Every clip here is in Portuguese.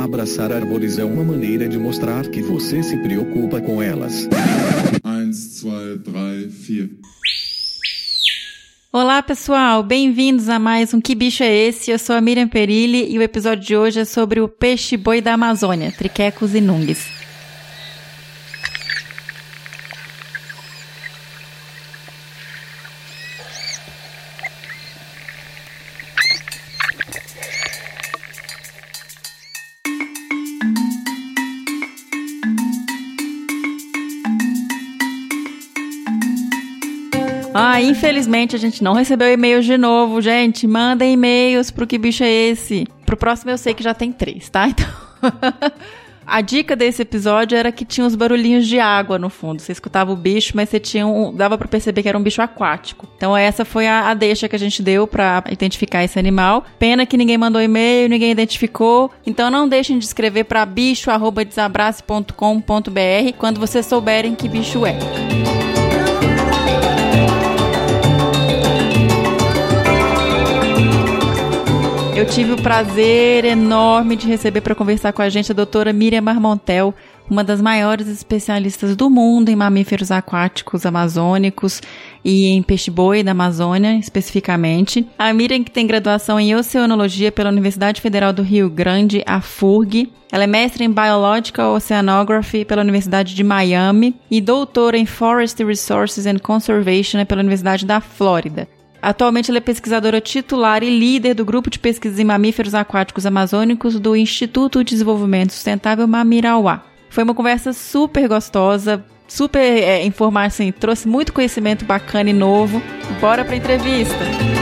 Abraçar árvores é uma maneira de mostrar que você se preocupa com elas. 1, 2, 3, 4. Olá pessoal, bem-vindos a mais um Que Bicho é Esse? Eu sou a Miriam Perilli e o episódio de hoje é sobre o peixe-boi da Amazônia, Triquecos e Nungues. Infelizmente a gente não recebeu e-mails de novo, gente. Mandem e-mails pro que bicho é esse. Pro próximo eu sei que já tem três, tá? Então. A dica desse episódio era que tinha uns barulhinhos de água no fundo. Você escutava o bicho, mas você tinha um, dava para perceber que era um bicho aquático. Então essa foi a, a deixa que a gente deu para identificar esse animal. Pena que ninguém mandou e-mail, ninguém identificou. Então não deixem de escrever para bicho@desabrace.com.br quando vocês souberem que bicho é. Eu tive o prazer enorme de receber para conversar com a gente a doutora Miriam Marmontel, uma das maiores especialistas do mundo em mamíferos aquáticos amazônicos e em peixe-boi da Amazônia, especificamente. A Miriam que tem graduação em Oceanologia pela Universidade Federal do Rio Grande, a FURG. Ela é mestre em Biological Oceanography pela Universidade de Miami e doutora em Forest Resources and Conservation pela Universidade da Flórida. Atualmente ela é pesquisadora titular e líder do grupo de pesquisa em mamíferos aquáticos amazônicos do Instituto de Desenvolvimento Sustentável Mamirauá. Foi uma conversa super gostosa, super é, informação, assim, trouxe muito conhecimento bacana e novo. Bora para entrevista.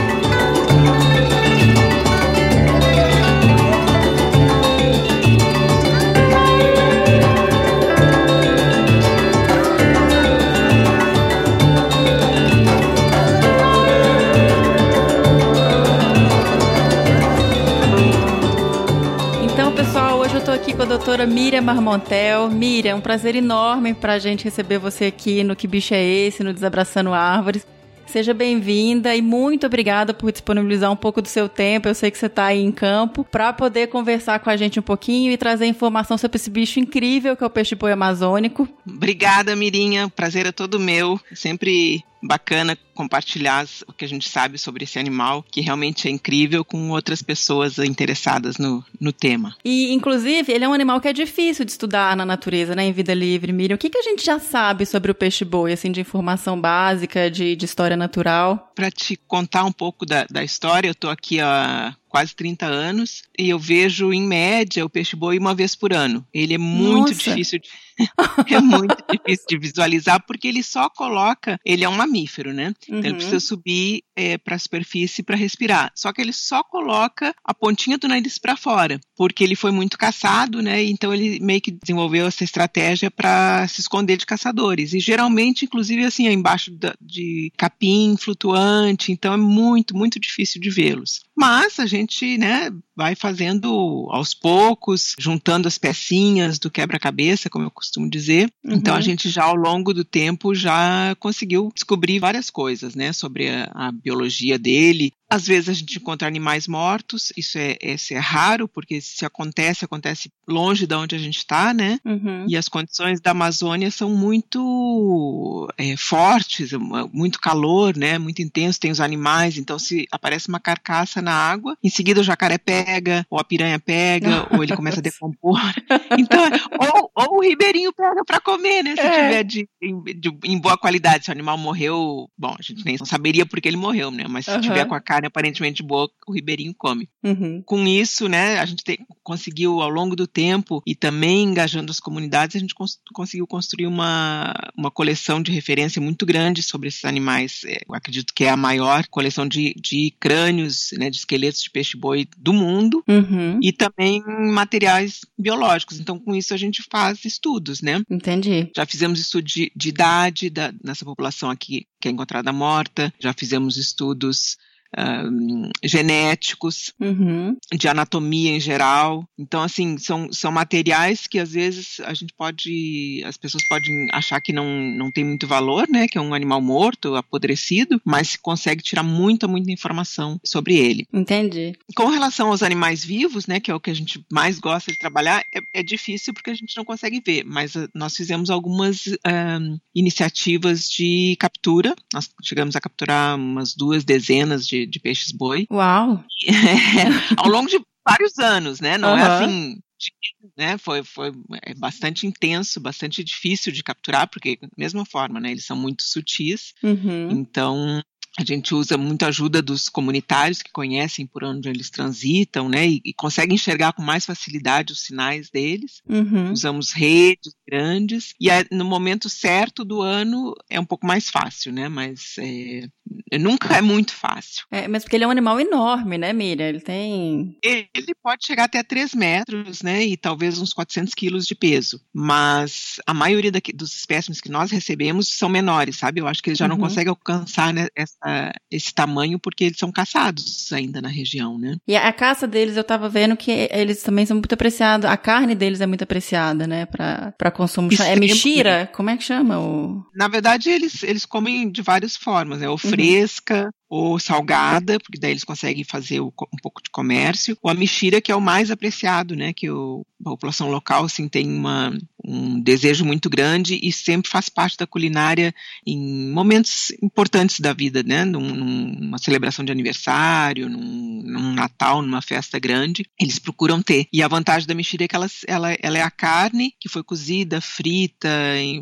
Com a doutora Miriam Marmontel. Miriam, um prazer enorme para a gente receber você aqui no Que Bicho é Esse, no Desabraçando Árvores. Seja bem-vinda e muito obrigada por disponibilizar um pouco do seu tempo. Eu sei que você está aí em campo para poder conversar com a gente um pouquinho e trazer informação sobre esse bicho incrível que é o peixe-boi amazônico. Obrigada, Mirinha. Prazer é todo meu. Sempre bacana compartilhar o que a gente sabe sobre esse animal, que realmente é incrível, com outras pessoas interessadas no, no tema. E, inclusive, ele é um animal que é difícil de estudar na natureza, né, em vida livre. Miriam, o que, que a gente já sabe sobre o peixe-boi, assim, de informação básica, de, de história natural? Para te contar um pouco da, da história, eu estou aqui há quase 30 anos e eu vejo, em média, o peixe-boi uma vez por ano. Ele é muito Nossa. difícil de é muito difícil de visualizar porque ele só coloca, ele é um mamífero, né? Então ele uhum. precisa subir é, para a superfície para respirar. Só que ele só coloca a pontinha do nariz para fora, porque ele foi muito caçado, né? Então ele meio que desenvolveu essa estratégia para se esconder de caçadores. E geralmente, inclusive, assim, é embaixo de capim flutuante. Então é muito, muito difícil de vê-los. Mas a gente, né, vai fazendo aos poucos, juntando as pecinhas do quebra-cabeça, como eu costumo dizer. Uhum. Então a uhum. gente já ao longo do tempo já conseguiu descobrir várias coisas, né, sobre a, a biologia dele, às vezes a gente encontra animais mortos, isso é, isso é raro, porque se acontece, acontece longe de onde a gente está, né? Uhum. E as condições da Amazônia são muito é, fortes, muito calor, né? Muito intenso, tem os animais, então se aparece uma carcaça na água, em seguida o jacaré pega, ou a piranha pega, ou ele começa a decompor. Então, ou, ou o ribeirinho pega para comer, né? Se é. tiver de, de, em boa qualidade, se o animal morreu, bom, a gente nem saberia porque ele morreu, né? Mas se uhum. tiver com a carne aparentemente boa, o ribeirinho come. Uhum. Com isso, né, a gente te, conseguiu ao longo do tempo e também engajando as comunidades, a gente cons conseguiu construir uma, uma coleção de referência muito grande sobre esses animais. É, eu acredito que é a maior coleção de, de crânios, né, de esqueletos de peixe-boi do mundo uhum. e também materiais biológicos. Então, com isso, a gente faz estudos, né? Entendi. Já fizemos estudo de, de idade da, nessa população aqui que é encontrada morta, já fizemos estudos genéticos, uhum. de anatomia em geral. Então, assim, são, são materiais que às vezes a gente pode, as pessoas podem achar que não, não tem muito valor, né? Que é um animal morto, apodrecido, mas se consegue tirar muita, muita informação sobre ele. Entendi. Com relação aos animais vivos, né? Que é o que a gente mais gosta de trabalhar, é, é difícil porque a gente não consegue ver, mas uh, nós fizemos algumas uh, iniciativas de captura. Nós chegamos a capturar umas duas dezenas de, de peixes-boi. Uau! É, ao longo de vários anos, né? Não uhum. é assim né, foi, foi é bastante intenso, bastante difícil de capturar, porque da mesma forma, né, eles são muito sutis, uhum. então a gente usa muita ajuda dos comunitários que conhecem por onde eles transitam, né? E, e conseguem enxergar com mais facilidade os sinais deles. Uhum. Usamos redes grandes e no momento certo do ano é um pouco mais fácil, né? Mas é, nunca é muito fácil. É, mas porque ele é um animal enorme, né, Miriam? Ele tem. Ele pode chegar até 3 metros, né? E talvez uns 400 quilos de peso. Mas a maioria daqui, dos espécimes que nós recebemos são menores, sabe? Eu acho que eles já uhum. não conseguem alcançar né, essa, esse tamanho porque eles são caçados ainda na região, né? E a caça deles, eu tava vendo que eles também são muito apreciados. A carne deles é muito apreciada, né? Para consumo. Isso é mexira? Como é que chama? O... Na verdade, eles, eles comem de várias formas, né? O uhum fresca ou salgada, porque daí eles conseguem fazer um pouco de comércio, ou a mexira, que é o mais apreciado, né, que o, a população local assim, tem uma, um desejo muito grande e sempre faz parte da culinária em momentos importantes da vida, né, num, numa celebração de aniversário, num, num, Natal, numa festa grande, eles procuram ter. E a vantagem da mexira é que ela, ela, ela é a carne que foi cozida, frita,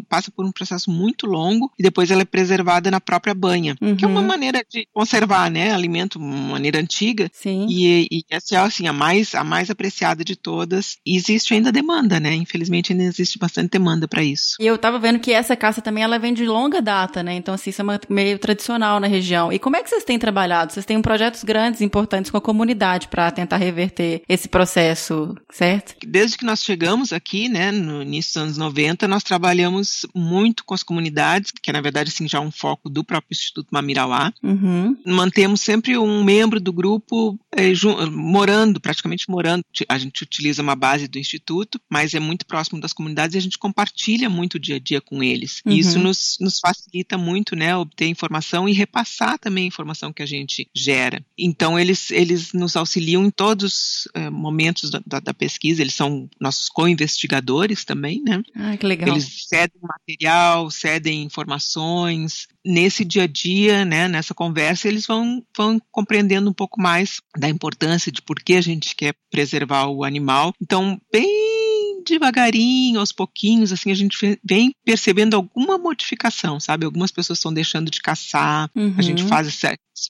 passa por um processo muito longo e depois ela é preservada na própria banha, uhum. que é uma uhum. maneira de conservar, né, alimento de maneira antiga. Sim. E, e essa é assim a mais a mais apreciada de todas. E existe ainda demanda, né? Infelizmente ainda existe bastante demanda para isso. E eu tava vendo que essa caça também ela vem de longa data, né? Então assim, isso é uma, meio tradicional na região. E como é que vocês têm trabalhado? Vocês têm projetos grandes, importantes com a comunidade para tentar reverter esse processo, certo? Desde que nós chegamos aqui, né, no início dos anos 90, nós trabalhamos muito com as comunidades, que é na verdade assim já um foco do próprio Instituto Mamirauá. Uhum. Mantemos sempre um membro do grupo é, morando, praticamente morando. A gente utiliza uma base do instituto, mas é muito próximo das comunidades e a gente compartilha muito o dia a dia com eles. Uhum. E isso nos, nos facilita muito, né, obter informação e repassar também a informação que a gente gera. Então, eles, eles nos auxiliam em todos os é, momentos da, da, da, pesquisa, eles são nossos co-investigadores também, né? Ah, que legal. Eles cedem material, cedem informações, nesse dia a dia, né, nessa conversa, eles vão, vão compreendendo um pouco mais da importância de por que a gente quer preservar o animal. Então, bem devagarinho, aos pouquinhos, assim, a gente vem percebendo alguma modificação, sabe? Algumas pessoas estão deixando de caçar, uhum. a gente uhum. faz esse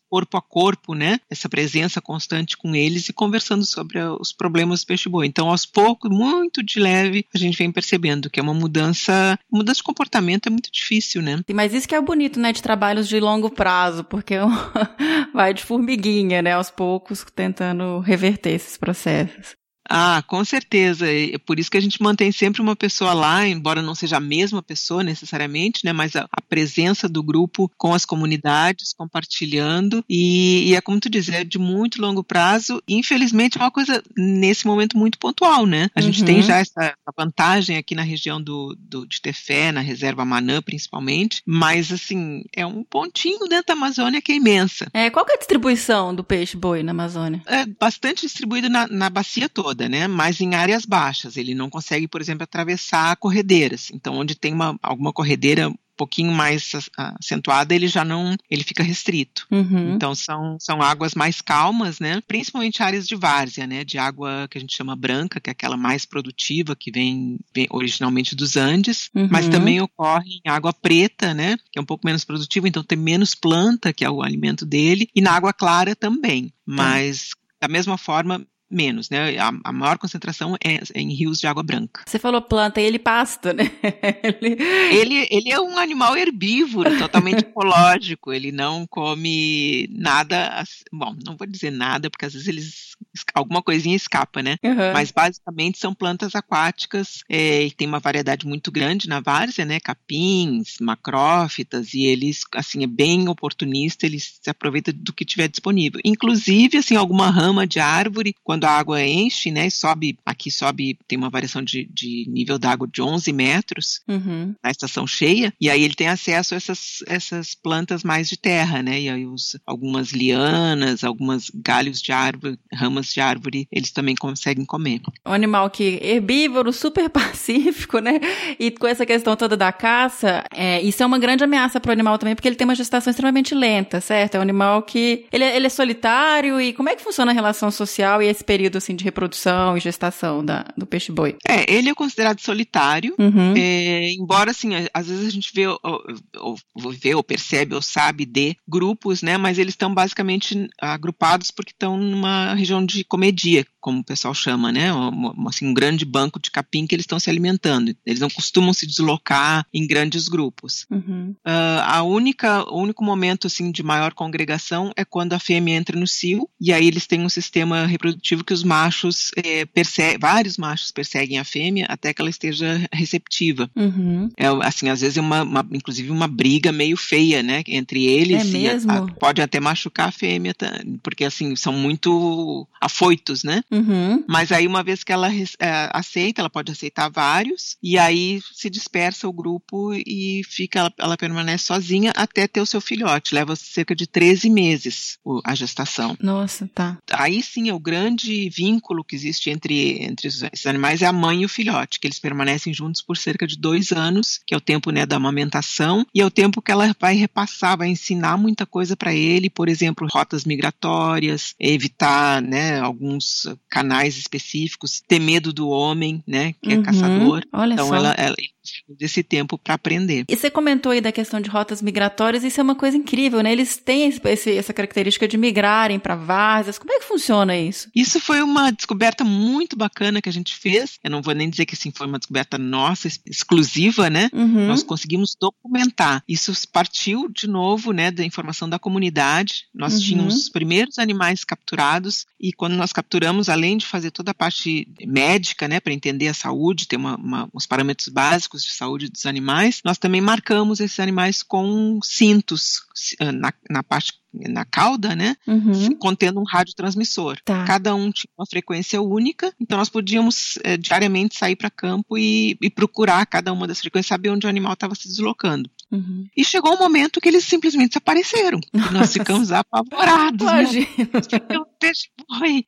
corpo a corpo, né? Essa presença constante com eles e conversando sobre os problemas do peixe-boi. Então, aos poucos, muito de leve, a gente vem percebendo que é uma mudança, mudança de comportamento é muito difícil, né? Mas isso que é bonito, né, de trabalhos de longo prazo, porque vai de formiguinha, né, aos poucos, tentando reverter esses processos. Ah, com certeza. É por isso que a gente mantém sempre uma pessoa lá, embora não seja a mesma pessoa necessariamente, né? Mas a, a presença do grupo com as comunidades, compartilhando. E, e, é como tu diz, é de muito longo prazo. E, infelizmente, é uma coisa, nesse momento, muito pontual, né? A gente tem uhum. já essa, essa, vantagem aqui na região do, do, de Tefé, na reserva Manã, principalmente. Mas, assim, é um pontinho dentro da Amazônia que é imensa. É, qual que é a distribuição do peixe-boi na Amazônia? É bastante distribuído na, na bacia toda toda, né? Mas em áreas baixas. Ele não consegue, por exemplo, atravessar corredeiras. Então, onde tem uma, alguma corredeira pouquinho mais acentuada, ele já não, ele fica restrito. Uhum. Então são, são águas mais calmas, né? Principalmente áreas de várzea, né? De água que a gente chama branca, que é aquela mais produtiva que vem, vem originalmente dos Andes, uhum. mas também ocorre em água preta, né? Que é um pouco menos produtiva, então tem menos planta, que é o alimento dele, e na água clara também. Mas da mesma forma, menos, né? A, a maior concentração é, é, em rios de água branca. Você falou planta, ele pasta, né? ele... ele... ele é um animal herbívoro, totalmente ecológico. Ele não come nada, bom, não vou dizer nada, porque às vezes eles alguma coisinha escapa, né? Uhum. Mas basicamente são plantas aquáticas é, e tem uma variedade muito grande na várzea, né? Capins, macrófitas e eles, assim, é bem oportunista, eles se aproveitam do que tiver disponível. Inclusive, assim, alguma rama de árvore, quando a água enche, né? Sobe, aqui sobe, tem uma variação de, de nível d'água de 11 metros uhum. na estação cheia, e aí ele tem acesso a essas, essas plantas mais de terra, né? E aí os, algumas lianas, algumas galhos de árvore, ramas de árvore, eles também conseguem comer. Um animal que herbívoro, super pacífico, né? E com essa questão toda da caça, é, isso é uma grande ameaça para o animal também, porque ele tem uma gestação extremamente lenta, certo? É um animal que ele, é, ele é solitário e como é que funciona a relação social e esse período assim de reprodução e gestação da, do peixe-boi? É, ele é considerado solitário, uhum. é, embora assim, às vezes a gente vê ou, ou, vê ou percebe ou sabe de grupos, né? Mas eles estão basicamente agrupados porque estão numa região de comedia, como o pessoal chama, né? Um, assim, um grande banco de capim que eles estão se alimentando. Eles não costumam se deslocar em grandes grupos. Uhum. Uh, a única, o único momento assim de maior congregação é quando a fêmea entra no cio e aí eles têm um sistema reprodutivo que os machos é, perseguem, vários machos perseguem a fêmea até que ela esteja receptiva. Uhum. É assim, às vezes é uma, uma, inclusive uma briga meio feia, né, entre eles. É mesmo? A, a, pode até machucar a fêmea, tá? porque assim são muito afoitos, né? Uhum. Mas aí, uma vez que ela é, aceita, ela pode aceitar vários, e aí se dispersa o grupo e fica, ela, ela permanece sozinha até ter o seu filhote. Leva cerca de 13 meses o, a gestação. Nossa, tá. Aí sim, é o grande vínculo que existe entre, entre esses animais é a mãe e o filhote, que eles permanecem juntos por cerca de dois anos, que é o tempo né, da amamentação, e é o tempo que ela vai repassar, vai ensinar muita coisa para ele, por exemplo, rotas migratórias, evitar né, alguns canais específicos, ter medo do homem, né, que é uhum, caçador. Olha então só. ela, ela desse tempo para aprender. E você comentou aí da questão de rotas migratórias, isso é uma coisa incrível, né? Eles têm esse, essa característica de migrarem para várzeas. Como é que funciona isso? Isso foi uma descoberta muito bacana que a gente fez. Eu não vou nem dizer que assim foi uma descoberta nossa exclusiva, né? Uhum. Nós conseguimos documentar. Isso partiu de novo, né, da informação da comunidade. Nós uhum. tínhamos os primeiros animais capturados e quando nós capturamos, além de fazer toda a parte médica, né, para entender a saúde, ter uma, uma, uns parâmetros básicos de saúde dos animais, nós também marcamos esses animais com cintos ah, na, na parte na cauda, né? Uhum. Contendo um radiotransmissor. Tá. Cada um tinha uma frequência única, então nós podíamos é, diariamente sair para campo e, e, procurar cada uma das frequências, saber onde o animal estava se deslocando. Uhum. E chegou um momento que eles simplesmente desapareceram. E nós ficamos apavorados. Imagina. Né? Peixe foi.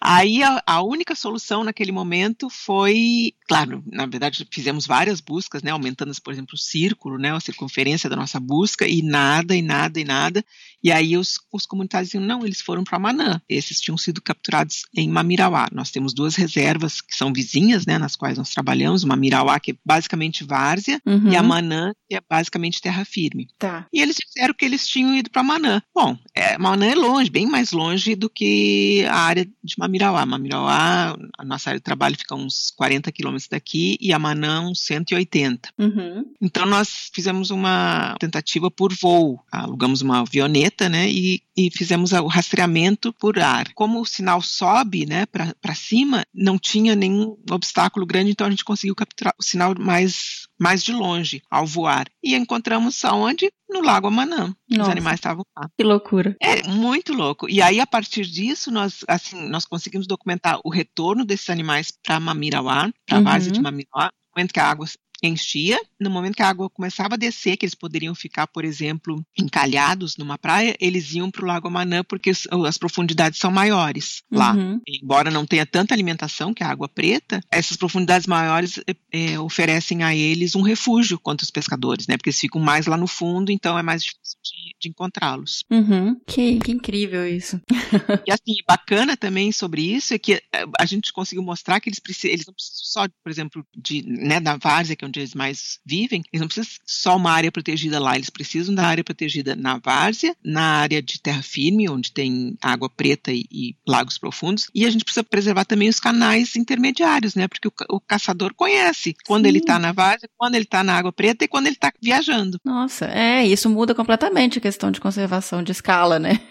Aí a, a, única solução naquele momento foi, claro, na verdade fizemos várias buscas, né, aumentando, por exemplo, o círculo, né, a circunferência da nossa busca e nada, e nada, e nada. E aí os, os comunitários diziam, não, eles foram para Manã. Esses tinham sido capturados em Mamirauá. Nós temos duas reservas que são vizinhas, né, nas quais nós trabalhamos, Mamirauá, que é basicamente várzea, uhum. e a Manã, que é basicamente terra firme. Tá. E eles disseram que eles tinham ido para Manã. Bom, é, Manã é longe, bem mais longe do que a área de Mamirauá Mamirauá. Mamirauá, a nossa área de trabalho fica uns 40 quilômetros daqui e a Manã uns 180. Uhum. Então nós fizemos uma tentativa por voo, alugamos uma avioneta, né, e, e fizemos o rastreamento por ar. Como o sinal sobe, né, para cima, não tinha nenhum obstáculo grande, então a gente conseguiu capturar o sinal mais mais de longe ao voar. E encontramos aonde? No Lago Amanã. Os animais estavam lá. Que loucura. É muito louco. E aí, a partir disso, nós, assim, nós conseguimos documentar o retorno desses animais para Mamirauá, para a uhum. base de Mamirauá, momento que a água enchia, no momento que a água começava a descer, que eles poderiam ficar, por exemplo, encalhados numa praia, eles iam para o Lago Amanã porque as profundidades são maiores lá. Uhum. Embora não tenha tanta alimentação, que a água preta, essas profundidades maiores é, oferecem a eles um refúgio contra os pescadores, né? Porque eles ficam mais lá no fundo, então é mais difícil de, de encontrá-los. Uhum. Que, que, incrível isso. e assim, bacana também sobre isso é que a gente conseguiu mostrar que eles, precisam, eles não precisam só, por exemplo, de, né, da várzea, que é onde eles mais vivem, eles não precisam só uma área protegida lá, eles precisam da área protegida na várzea, na área de terra firme, onde tem água preta e, e lagos profundos, e a gente precisa preservar também os canais intermediários, né? Porque o, o caçador conhece quando Sim. ele está na várzea, quando ele está na água preta e quando ele está viajando. Nossa, é, isso muda completamente a questão de conservação de escala, né?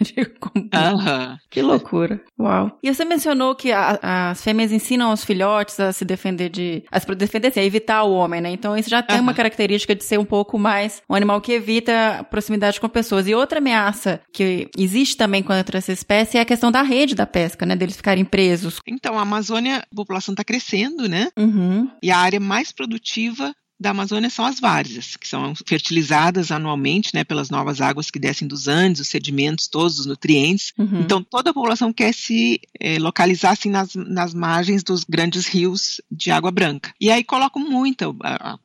Uhum. Que loucura. Uau. E você mencionou que a, as fêmeas ensinam os filhotes a se defender de. a se defender, assim, a evitar o homem, né? Então isso já tem uhum. uma característica de ser um pouco mais um animal que evita proximidade com pessoas. E outra ameaça que existe também contra essa espécie é a questão da rede da pesca, né? Deles ficarem presos. Então, a Amazônia, a população está crescendo, né? Uhum. E a área mais produtiva da Amazônia são as várzeas, que são fertilizadas anualmente né, pelas novas águas que descem dos Andes, os sedimentos, todos os nutrientes. Uhum. Então, toda a população quer se é, localizar assim, nas, nas margens dos grandes rios de água branca. E aí colocam muita,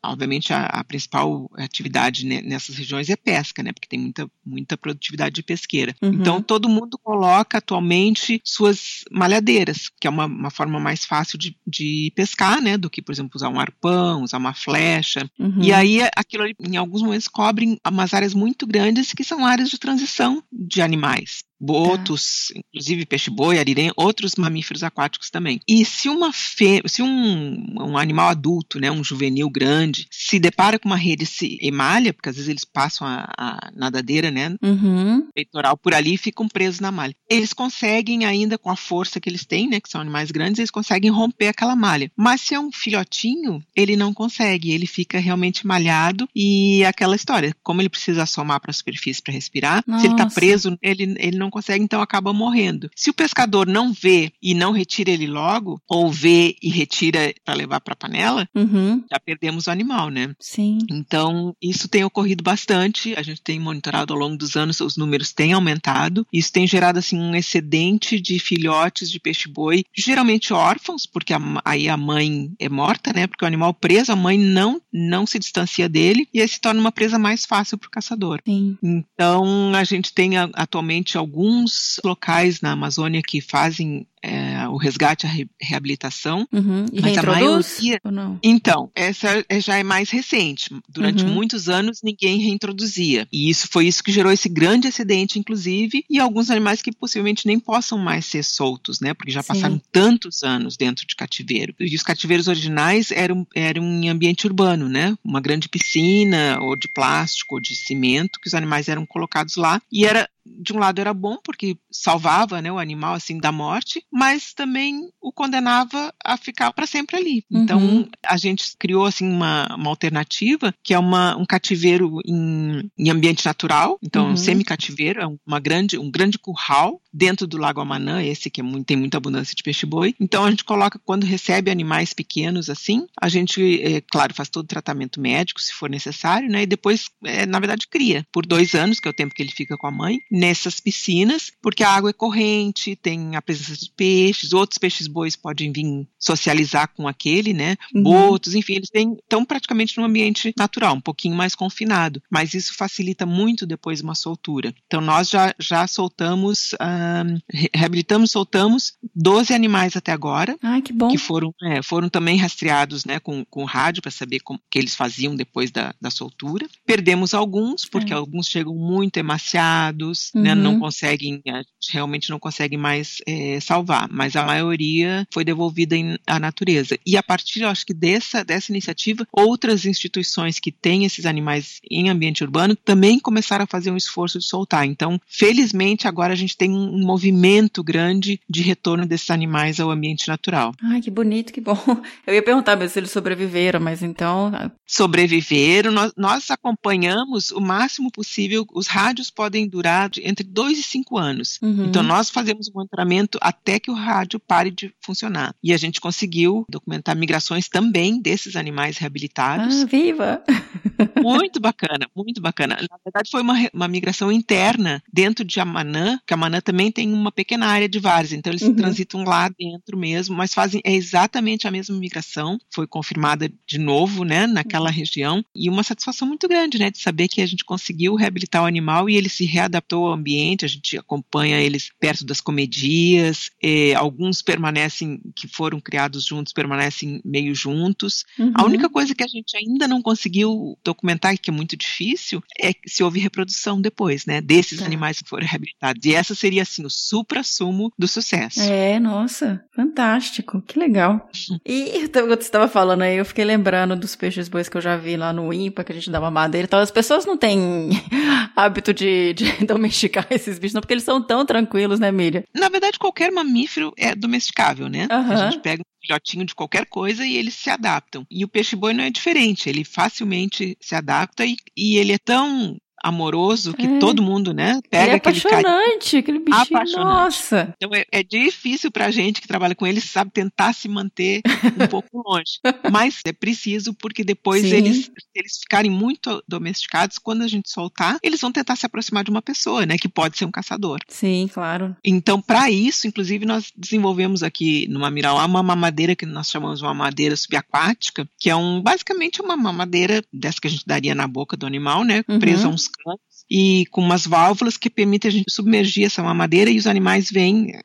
obviamente, a, a principal atividade nessas regiões é pesca, né, porque tem muita, muita produtividade de pesqueira. Uhum. Então, todo mundo coloca atualmente suas malhadeiras, que é uma, uma forma mais fácil de, de pescar, né, do que, por exemplo, usar um arpão, usar uma flecha Uhum. E aí, aquilo ali, em alguns momentos, cobre umas áreas muito grandes que são áreas de transição de animais botos, tá. inclusive peixe-boi, arirém, outros mamíferos aquáticos também. E se uma fê, se um, um animal adulto, né, um juvenil grande, se depara com uma rede se emalha, porque às vezes eles passam a, a nadadeira, né, uhum. peitoral por ali e ficam presos na malha. Eles conseguem ainda com a força que eles têm, né, que são animais grandes, eles conseguem romper aquela malha. Mas se é um filhotinho, ele não consegue, ele fica realmente malhado e aquela história, como ele precisa assomar para a superfície para respirar, Nossa. se ele está preso, ele, ele não não consegue, então acaba morrendo. Se o pescador não vê e não retira ele logo, ou vê e retira para levar para a panela, uhum. já perdemos o animal, né? Sim. Então, isso tem ocorrido bastante. A gente tem monitorado ao longo dos anos, os números têm aumentado. Isso tem gerado assim um excedente de filhotes de peixe-boi, geralmente órfãos, porque a, aí a mãe é morta, né? Porque o animal preso, a mãe não não se distancia dele e aí se torna uma presa mais fácil para o caçador. Sim. Então, a gente tem atualmente alguns alguns locais na Amazônia que fazem é, o resgate, a re reabilitação. Uhum. E mas a maioria. Então, essa é, já é mais recente. Durante uhum. muitos anos ninguém reintroduzia. E isso foi isso que gerou esse grande acidente, inclusive, e alguns animais que possivelmente nem possam mais ser soltos, né? Porque já Sim. passaram tantos anos dentro de cativeiro. E os cativeiros originais eram, eram em ambiente urbano, né? Uma grande piscina, ou de plástico, ou de cimento, que os animais eram colocados lá. E era de um lado era bom porque salvava né, o animal assim da morte, mas também o condenava a ficar para sempre ali. Uhum. Então a gente criou assim uma, uma alternativa que é uma, um cativeiro em, em ambiente natural, então uhum. um semi-cativeiro, é uma grande, um grande curral dentro do Lago Amanã, esse que é muito, tem muita abundância de peixe-boi. Então a gente coloca quando recebe animais pequenos assim, a gente, é, claro, faz todo o tratamento médico se for necessário, né? E depois, é, na verdade, cria por dois anos, que é o tempo que ele fica com a mãe nessas piscinas, porque a água é corrente, tem a presença de peixes, outros peixes bois podem vir socializar com aquele, né? Uhum. Botos, enfim, eles têm, estão praticamente num ambiente natural, um pouquinho mais confinado, mas isso facilita muito depois uma soltura. Então nós já, já soltamos, reabilitamos, soltamos 12 animais até agora. Ai, que bom. Que foram, é, foram também rastreados, né, com, com rádio para saber como que eles faziam depois da, da soltura. Perdemos alguns, porque é. alguns chegam muito emaciados, uhum. né, não conseguem, realmente não conseguem mais é, salvar, mas a maioria foi devolvida em, à natureza. E a partir, eu acho que dessa, dessa iniciativa, outras instituições que têm esses animais em ambiente urbano também começaram a fazer um esforço de soltar. Então, felizmente, agora a gente tem um movimento grande de retorno desses animais ao ambiente natural. Ai, que bonito, que bom. Eu ia perguntar se eles sobreviveram, mas então. Sobreviveram, nós, nós acompanhamos o máximo possível, os rádios podem durar entre 2 e 5 anos. Uhum. Então nós fazemos o monitoramento até que o rádio pare de funcionar. E a gente conseguiu documentar migrações também desses animais reabilitados. Ah, viva! Muito bacana, muito bacana. Na verdade foi uma, uma migração interna dentro de Amanã, que Amanã também tem uma pequena área de várzea, então eles uhum. transitam lá dentro mesmo, mas fazem é exatamente a mesma migração. Foi confirmada de novo, né, naquela uhum. região e uma satisfação muito grande, né, de saber que a gente conseguiu reabilitar o animal e ele se readaptou ao ambiente, a gente acompanha eles perto das comedias, eh, alguns permanecem, que foram criados juntos, permanecem meio juntos. Uhum. A única coisa que a gente ainda não conseguiu documentar, que é muito difícil, é se houve reprodução depois, né, desses tá. animais que foram reabilitados. E essa seria, assim, o supra-sumo do sucesso. É, nossa, fantástico, que legal. E então, quando você estava falando aí, eu fiquei lembrando dos peixes bois que eu já vi lá no IMPA, que a gente dava madeira e tal. As pessoas não têm hábito de, de domesticar esses bichos, não, porque eles são tão tranquilos, né, Miriam? Na verdade, qualquer mamífero é domesticável, né? Uhum. A gente pega um filhotinho de qualquer coisa e eles se adaptam. E o peixe-boi não é diferente, ele facilmente se adapta e, e ele é tão amoroso que é. todo mundo, né, pega ele é aquele apaixonante, aquele bichinho, apaixonante. nossa. Então é, é difícil pra gente que trabalha com ele, sabe, tentar se manter um pouco longe. Mas é preciso porque depois Sim. eles, eles ficarem muito domesticados, quando a gente soltar, eles vão tentar se aproximar de uma pessoa, né, que pode ser um caçador. Sim, claro. Então, para isso, inclusive, nós desenvolvemos aqui no Mamiral uma mamadeira que nós chamamos de uma madeira subaquática, que é um basicamente uma mamadeira dessa que a gente daria na boca do animal, né, uhum. presa a uns months. E com umas válvulas que permitem a gente submergir essa mamadeira e os animais vêm,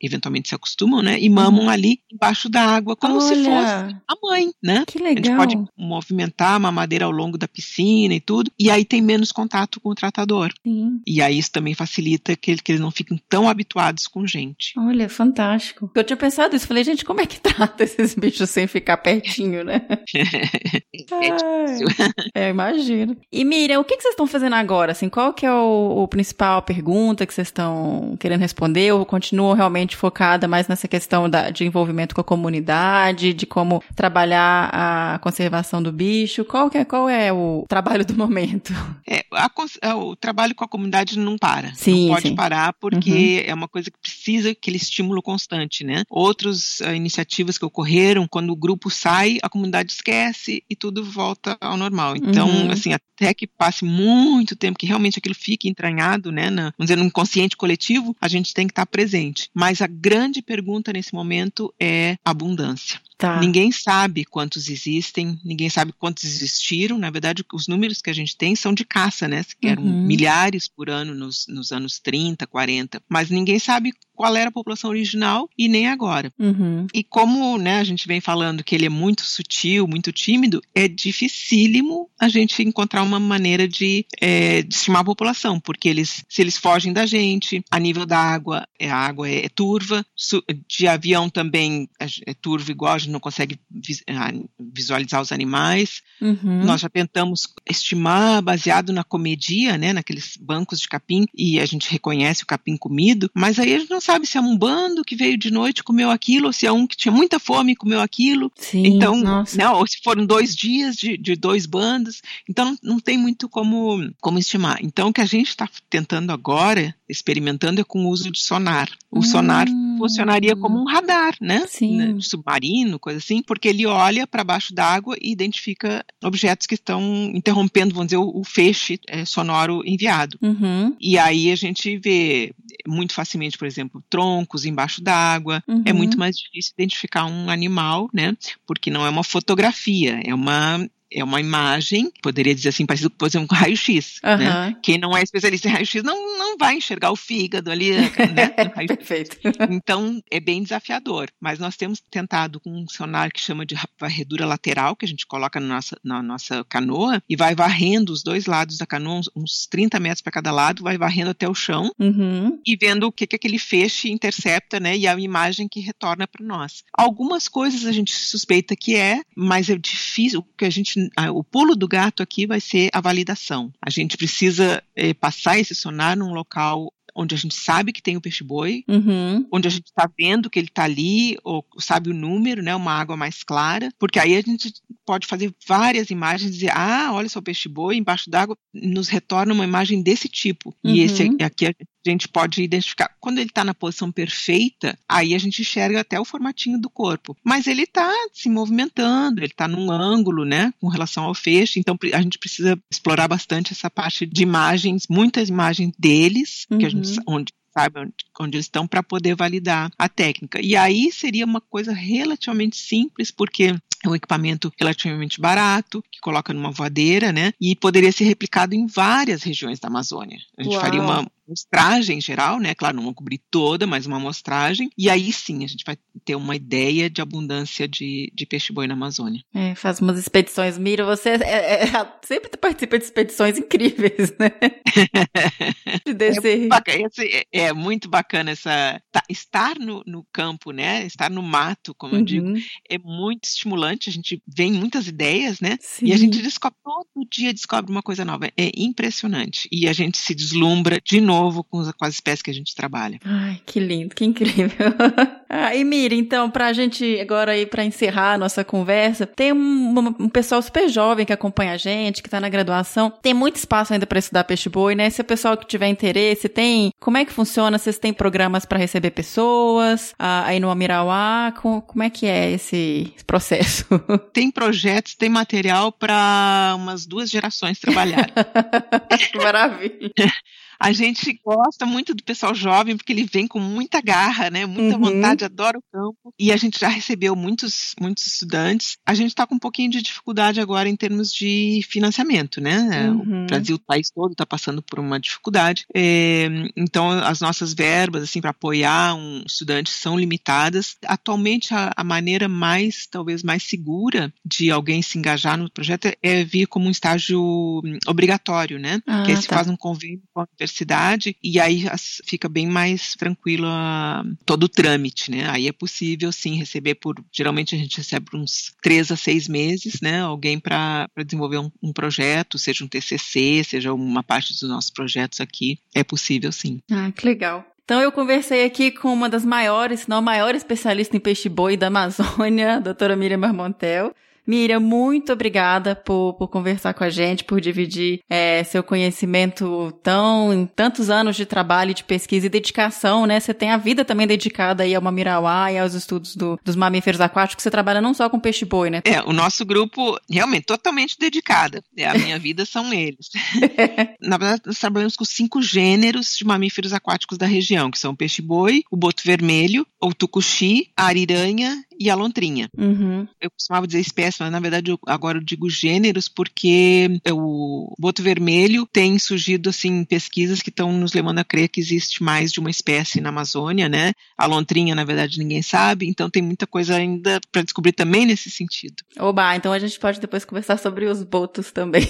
eventualmente se acostumam, né, e mamam uhum. ali embaixo da água, como Olha, se fosse a mãe, né? Que legal. A gente pode movimentar a mamadeira ao longo da piscina e tudo, e aí tem menos contato com o tratador. Sim. E aí isso também facilita que, que eles não fiquem tão habituados com gente. Olha, fantástico. Eu tinha pensado isso, falei, gente, como é que trata esses bichos sem ficar pertinho, né? é difícil. É, imagino. E Miriam, o que, que vocês estão fazendo agora? Assim, qual que é o, o principal pergunta que vocês estão querendo responder? Ou continuam realmente focada mais nessa questão da, de envolvimento com a comunidade, de como trabalhar a conservação do bicho? Qual, que é, qual é o trabalho do momento? É, a, é, o trabalho com a comunidade não para. Sim, não pode sim. parar porque uhum. é uma coisa que precisa aquele estímulo constante, né? Outras uh, iniciativas que ocorreram, quando o grupo sai, a comunidade esquece e tudo volta ao normal. Então, uhum. assim, até que passe muito tempo, que realmente aquilo fique entranhado, né, na, vamos dizer, no inconsciente coletivo, a gente tem que estar presente. Mas a grande pergunta nesse momento é abundância. Tá. Ninguém sabe quantos existem, ninguém sabe quantos existiram. Na verdade, os números que a gente tem são de caça, né? Que eram uhum. milhares por ano nos, nos anos 30, 40. Mas ninguém sabe qual era a população original e nem agora. Uhum. E como né, a gente vem falando que ele é muito sutil, muito tímido, é dificílimo a gente encontrar uma maneira de, é, de estimar a população, porque eles, se eles fogem da gente, a nível da água, é, a água é, é turva, de avião também é, turva igual, a gente não consegue visualizar os animais. Uhum. Nós já tentamos estimar baseado na comedia, né, naqueles bancos de capim, e a gente reconhece o capim comido, mas aí a gente não sabe se é um bando que veio de noite comeu aquilo, ou se é um que tinha muita fome e comeu aquilo. Sim, então, nossa. não, ou se foram dois dias de, de dois bandos. Então, não, não tem muito como, como estimar. Então, o que a gente está tentando agora, experimentando, é com o uso de sonar. O hum. sonar funcionaria como um radar, né? Sim. Né? Submarino, coisa assim, porque ele olha para baixo d'água e identifica objetos que estão interrompendo, vamos dizer, o, o feixe é, sonoro enviado. Uhum. E aí a gente vê muito facilmente, por exemplo, troncos embaixo d'água. É uhum. É muito mais difícil identificar um animal, né? Porque não é uma fotografia, é uma é uma imagem, poderia dizer assim, parecido por exemplo, com raio-x. Uhum. Né? Quem não é especialista em raio-x não, não vai enxergar o fígado ali, né? Perfeito. Então, é bem desafiador. Mas nós temos tentado com um sonar que chama de varredura lateral, que a gente coloca na nossa, na nossa canoa, e vai varrendo os dois lados da canoa, uns, uns 30 metros para cada lado, vai varrendo até o chão, uhum. e vendo o que, que aquele feixe intercepta, né? E a imagem que retorna para nós. Algumas coisas a gente suspeita que é, mas é difícil, o que a gente o pulo do gato aqui vai ser a validação. A gente precisa é, passar esse sonar num local onde a gente sabe que tem o peixe-boi, uhum. onde a gente está vendo que ele está ali, ou sabe o número, né, uma água mais clara, porque aí a gente pode fazer várias imagens e dizer, ah, olha só o peixe-boi embaixo d'água, nos retorna uma imagem desse tipo. Uhum. E esse aqui a gente pode identificar. Quando ele está na posição perfeita, aí a gente enxerga até o formatinho do corpo. Mas ele está se movimentando, ele está num ângulo, né, com relação ao feixe. Então a gente precisa explorar bastante essa parte de imagens, muitas imagens deles, uhum. que a gente uhum. onde sabe onde, onde eles estão para poder validar a técnica. E aí seria uma coisa relativamente simples, porque é um equipamento relativamente barato, que coloca numa voadeira, né? E poderia ser replicado em várias regiões da Amazônia. A gente Uau. faria uma, amostragem geral, né? Claro, não vou cobrir toda, mas uma amostragem. E aí sim a gente vai ter uma ideia de abundância de, de peixe-boi na Amazônia. É, faz umas expedições. Mira, você é, é, é sempre participa de expedições incríveis, né? Desse... É, é, é, muito bacana essa. Tá, estar no, no campo, né? Estar no mato, como uhum. eu digo, é muito estimulante. A gente vem muitas ideias, né? Sim. E a gente descobre, todo dia descobre uma coisa nova. É impressionante. E a gente se deslumbra de novo com, com as espécies que a gente trabalha. Ai, que lindo, que incrível. ah, e Mira, então, pra gente agora aí, pra encerrar a nossa conversa, tem um, um, pessoal super jovem que acompanha a gente, que tá na graduação. Tem muito espaço ainda para estudar peixe-boi, né? Se o pessoal que tiver interesse, tem. Como é que funciona? Vocês têm programas para receber pessoas ah, aí no Amirauá? Com, como é que é esse processo? Tem projetos, tem material para umas duas gerações trabalhar. Maravilha. A gente gosta muito do pessoal jovem porque ele vem com muita garra, né? Muita uhum. vontade, adora o campo. E a gente já recebeu muitos, muitos estudantes. A gente está com um pouquinho de dificuldade agora em termos de financiamento, né? Uhum. O Brasil, o país todo, está passando por uma dificuldade. É, então, as nossas verbas, assim, para apoiar um estudante são limitadas. Atualmente, a, a, maneira mais, talvez, mais segura de alguém se engajar no projeto é vir como um estágio hum, obrigatório, né? Ah, que aí tá. se faz um convênio com a universidade universidade e aí fica bem mais tranquilo todo o trâmite, né? Aí é possível sim receber por, geralmente a gente recebe por uns três a seis meses, né? Alguém para desenvolver um, um, projeto, seja um TCC, seja uma parte dos nossos projetos aqui, é possível sim. Ah, que legal. Então eu conversei aqui com uma das maiores, se não a maior especialista em peixe-boi da Amazônia, a doutora Miriam Marmontel. Miriam, muito obrigada por, por conversar com a gente, por dividir é, seu conhecimento tão em tantos anos de trabalho, de pesquisa e dedicação, né? Você tem a vida também dedicada aí ao Mamirauá e aos estudos do, dos mamíferos aquáticos. Você trabalha não só com peixe-boi, né? É, o nosso grupo realmente totalmente dedicada. É, a minha vida são eles. Na verdade, nós trabalhamos com cinco gêneros de mamíferos aquáticos da região, que são o peixe-boi, o boto vermelho, o tucuxi, a ariranha e a lontrinha. Uhum. Eu costumava dizer espécie, mas na verdade eu, agora eu digo gêneros porque o boto vermelho tem surgido assim pesquisas que estão nos levando a crer que existe mais de uma espécie na Amazônia, né? A lontrinha, na verdade, ninguém sabe, então tem muita coisa ainda para descobrir também nesse sentido. Oba, então a gente pode depois conversar sobre os botos também.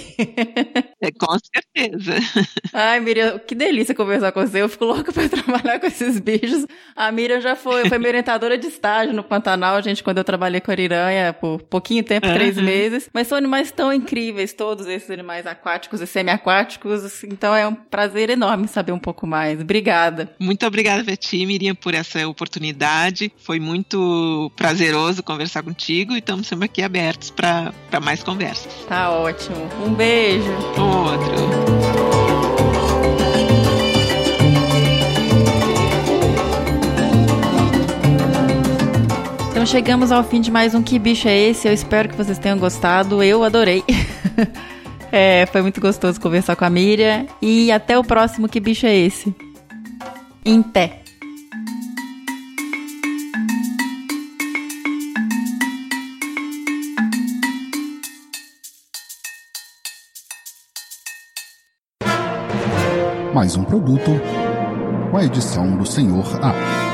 é, com certeza. Ai, Miriam, que delícia conversar com você. Eu fico louca para trabalhar com esses bichos. A Miriam já foi, foi minha orientadora de estágio no Pantanal gente, quando eu trabalhei com a ariranha por pouquinho tempo, uhum. três meses. Mas são animais tão incríveis, todos esses animais aquáticos e semi-aquáticos. Então é um prazer enorme saber um pouco mais. Obrigada. Muito obrigada, Veti, Miriam, por essa oportunidade. Foi muito prazeroso conversar contigo e estamos sempre aqui abertos para mais conversas. Tá ótimo. Um beijo. Outro. Então chegamos ao fim de mais um Que Bicho é Esse? Eu espero que vocês tenham gostado. Eu adorei. é, foi muito gostoso conversar com a Miriam. E até o próximo Que Bicho é Esse? Em pé. Mais um produto com a edição do Senhor A.